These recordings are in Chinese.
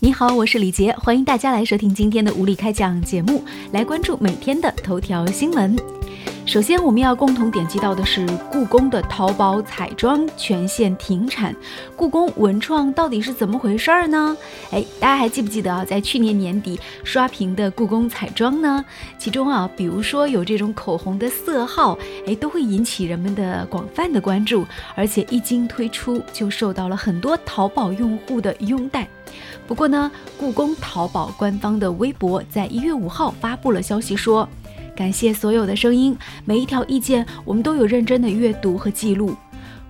你好，我是李杰，欢迎大家来收听今天的无理开讲节目，来关注每天的头条新闻。首先，我们要共同点击到的是故宫的淘宝彩妆全线停产，故宫文创到底是怎么回事儿呢？哎，大家还记不记得啊，在去年年底刷屏的故宫彩妆呢？其中啊，比如说有这种口红的色号，哎，都会引起人们的广泛的关注，而且一经推出就受到了很多淘宝用户的拥戴。不过呢，故宫淘宝官方的微博在一月五号发布了消息，说感谢所有的声音，每一条意见我们都有认真的阅读和记录。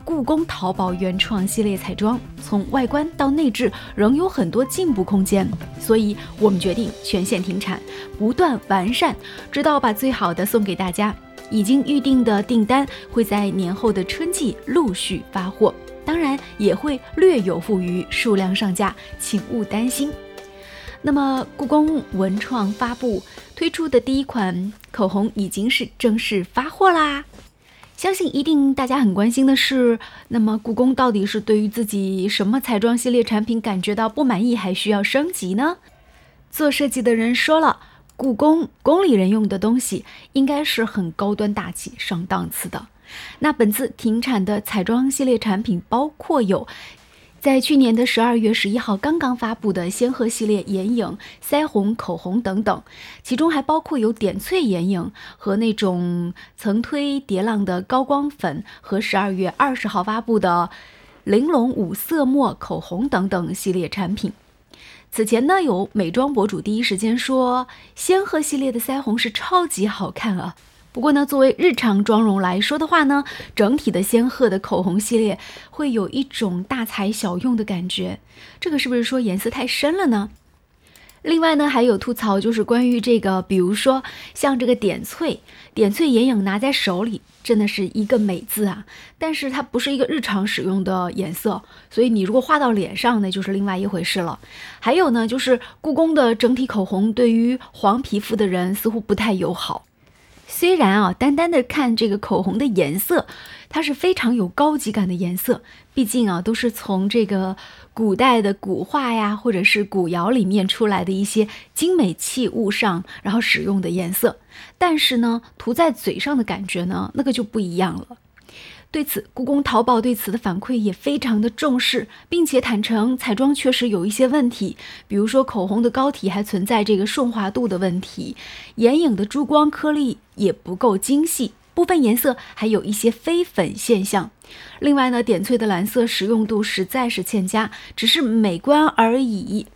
故宫淘宝原创系列彩妆从外观到内置仍有很多进步空间，所以我们决定全线停产，不断完善，直到把最好的送给大家。已经预定的订单会在年后的春季陆续发货。当然也会略有富余，数量上架，请勿担心。那么，故宫文创发布推出的第一款口红已经是正式发货啦。相信一定大家很关心的是，那么故宫到底是对于自己什么彩妆系列产品感觉到不满意，还需要升级呢？做设计的人说了，故宫宫里人用的东西应该是很高端大气、上档次的。那本次停产的彩妆系列产品包括有，在去年的十二月十一号刚刚发布的仙鹤系列眼影、腮红、口红等等，其中还包括有点翠眼影和那种层推叠浪的高光粉，和十二月二十号发布的玲珑五色墨口红等等系列产品。此前呢，有美妆博主第一时间说，仙鹤系列的腮红是超级好看啊。不过呢，作为日常妆容来说的话呢，整体的仙鹤的口红系列会有一种大材小用的感觉。这个是不是说颜色太深了呢？另外呢，还有吐槽就是关于这个，比如说像这个点翠，点翠眼影拿在手里真的是一个美字啊，但是它不是一个日常使用的颜色，所以你如果画到脸上，那就是另外一回事了。还有呢，就是故宫的整体口红对于黄皮肤的人似乎不太友好。虽然啊，单单的看这个口红的颜色，它是非常有高级感的颜色。毕竟啊，都是从这个古代的古画呀，或者是古窑里面出来的一些精美器物上，然后使用的颜色。但是呢，涂在嘴上的感觉呢，那个就不一样了。对此，故宫淘宝对此的反馈也非常的重视，并且坦诚彩妆确实有一些问题，比如说口红的膏体还存在这个顺滑度的问题，眼影的珠光颗粒也不够精细，部分颜色还有一些飞粉现象。另外呢，点翠的蓝色实用度实在是欠佳，只是美观而已。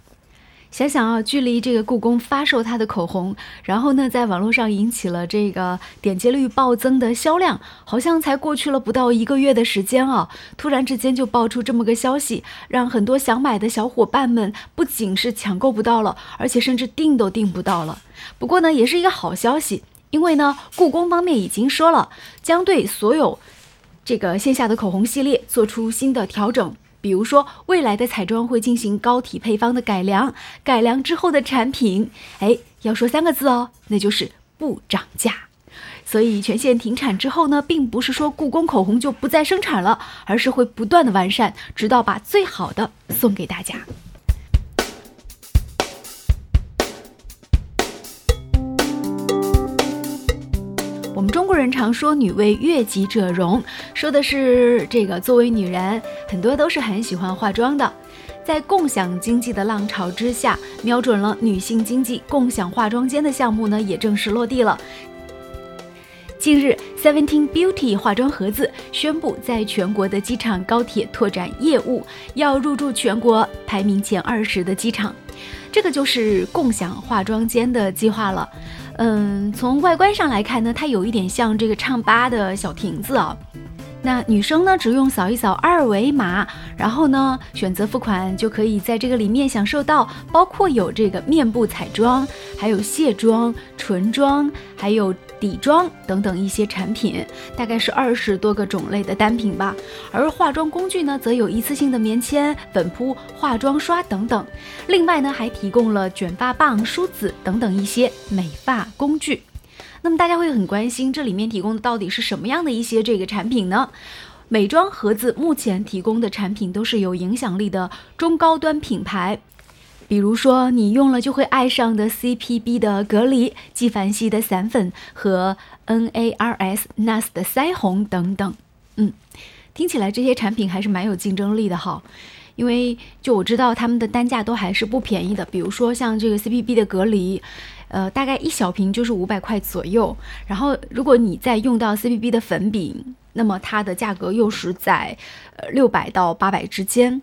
想想啊，距离这个故宫发售它的口红，然后呢，在网络上引起了这个点击率暴增的销量，好像才过去了不到一个月的时间啊！突然之间就爆出这么个消息，让很多想买的小伙伴们不仅是抢购不到了，而且甚至订都订不到了。不过呢，也是一个好消息，因为呢，故宫方面已经说了，将对所有这个线下的口红系列做出新的调整。比如说，未来的彩妆会进行膏体配方的改良，改良之后的产品，哎，要说三个字哦，那就是不涨价。所以全线停产之后呢，并不是说故宫口红就不再生产了，而是会不断的完善，直到把最好的送给大家。中国人常说“女为悦己者容”，说的是这个作为女人，很多都是很喜欢化妆的。在共享经济的浪潮之下，瞄准了女性经济共享化妆间的项目呢，也正式落地了。近日，Seventeen Beauty 化妆盒子宣布，在全国的机场、高铁拓展业务，要入驻全国排名前二十的机场。这个就是共享化妆间的计划了。嗯，从外观上来看呢，它有一点像这个唱吧的小亭子啊。那女生呢，只用扫一扫二维码，然后呢选择付款，就可以在这个里面享受到包括有这个面部彩妆，还有卸妆、唇妆，还有底妆等等一些产品，大概是二十多个种类的单品吧。而化妆工具呢，则有一次性的棉签、粉扑、化妆刷等等。另外呢，还提供了卷发棒、梳子等等一些美发工具。那么大家会很关心，这里面提供的到底是什么样的一些这个产品呢？美妆盒子目前提供的产品都是有影响力的中高端品牌，比如说你用了就会爱上的 CPB 的隔离、纪梵希的散粉和 NARS NARS 的腮红等等。嗯，听起来这些产品还是蛮有竞争力的哈。因为就我知道他们的单价都还是不便宜的，比如说像这个 CPB 的隔离，呃，大概一小瓶就是五百块左右。然后如果你再用到 CPB 的粉饼，那么它的价格又是在呃六百到八百之间。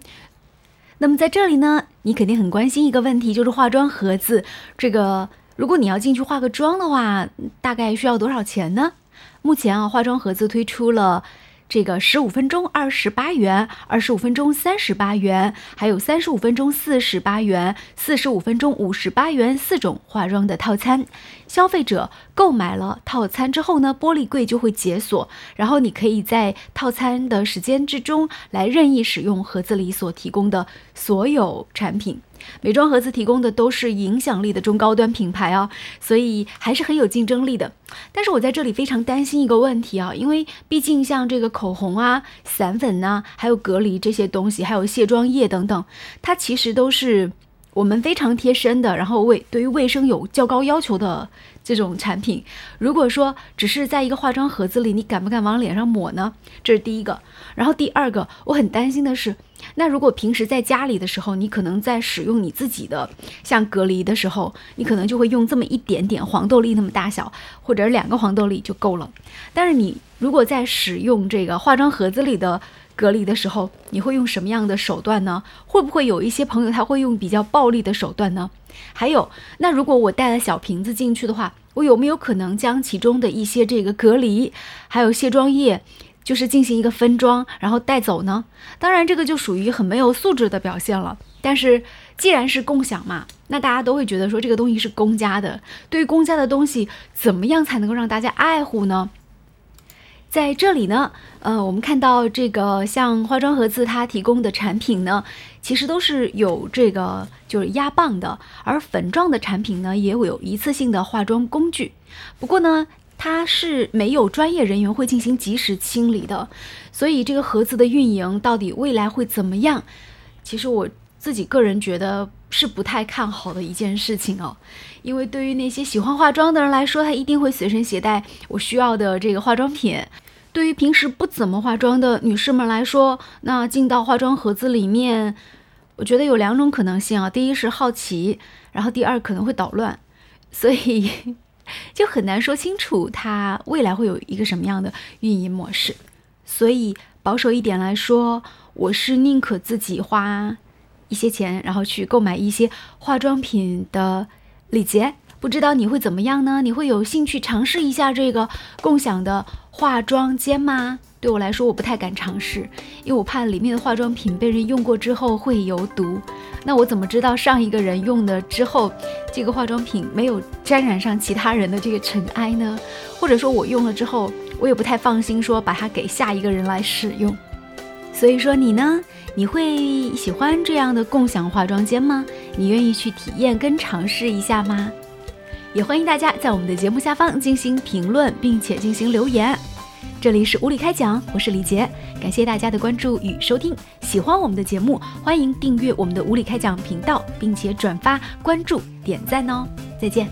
那么在这里呢，你肯定很关心一个问题，就是化妆盒子这个，如果你要进去化个妆的话，大概需要多少钱呢？目前啊，化妆盒子推出了。这个十五分钟二十八元，二十五分钟三十八元，还有三十五分钟四十八元，四十五分钟五十八元四种化妆的套餐。消费者购买了套餐之后呢，玻璃柜就会解锁，然后你可以在套餐的时间之中来任意使用盒子里所提供的所有产品。美妆盒子提供的都是影响力的中高端品牌啊，所以还是很有竞争力的。但是我在这里非常担心一个问题啊，因为毕竟像这个口红啊、散粉呐，还有隔离这些东西，还有卸妆液等等，它其实都是我们非常贴身的，然后卫对于卫生有较高要求的这种产品。如果说只是在一个化妆盒子里，你敢不敢往脸上抹呢？这是第一个。然后第二个，我很担心的是。那如果平时在家里的时候，你可能在使用你自己的像隔离的时候，你可能就会用这么一点点黄豆粒那么大小，或者两个黄豆粒就够了。但是你如果在使用这个化妆盒子里的隔离的时候，你会用什么样的手段呢？会不会有一些朋友他会用比较暴力的手段呢？还有，那如果我带了小瓶子进去的话，我有没有可能将其中的一些这个隔离还有卸妆液？就是进行一个分装，然后带走呢。当然，这个就属于很没有素质的表现了。但是，既然是共享嘛，那大家都会觉得说这个东西是公家的。对于公家的东西，怎么样才能够让大家爱护呢？在这里呢，呃，我们看到这个像化妆盒子它提供的产品呢，其实都是有这个就是压棒的，而粉状的产品呢，也有一次性的化妆工具。不过呢。它是没有专业人员会进行及时清理的，所以这个盒子的运营到底未来会怎么样？其实我自己个人觉得是不太看好的一件事情哦。因为对于那些喜欢化妆的人来说，他一定会随身携带我需要的这个化妆品；对于平时不怎么化妆的女士们来说，那进到化妆盒子里面，我觉得有两种可能性啊。第一是好奇，然后第二可能会捣乱，所以。就很难说清楚它未来会有一个什么样的运营模式，所以保守一点来说，我是宁可自己花一些钱，然后去购买一些化妆品的礼节。不知道你会怎么样呢？你会有兴趣尝试一下这个共享的化妆间吗？对我来说，我不太敢尝试，因为我怕里面的化妆品被人用过之后会有毒。那我怎么知道上一个人用的之后，这个化妆品没有沾染上其他人的这个尘埃呢？或者说我用了之后，我也不太放心说把它给下一个人来使用。所以说你呢，你会喜欢这样的共享化妆间吗？你愿意去体验跟尝试一下吗？也欢迎大家在我们的节目下方进行评论，并且进行留言。这里是无理开讲，我是李杰，感谢大家的关注与收听。喜欢我们的节目，欢迎订阅我们的无理开讲频道，并且转发、关注、点赞哦。再见。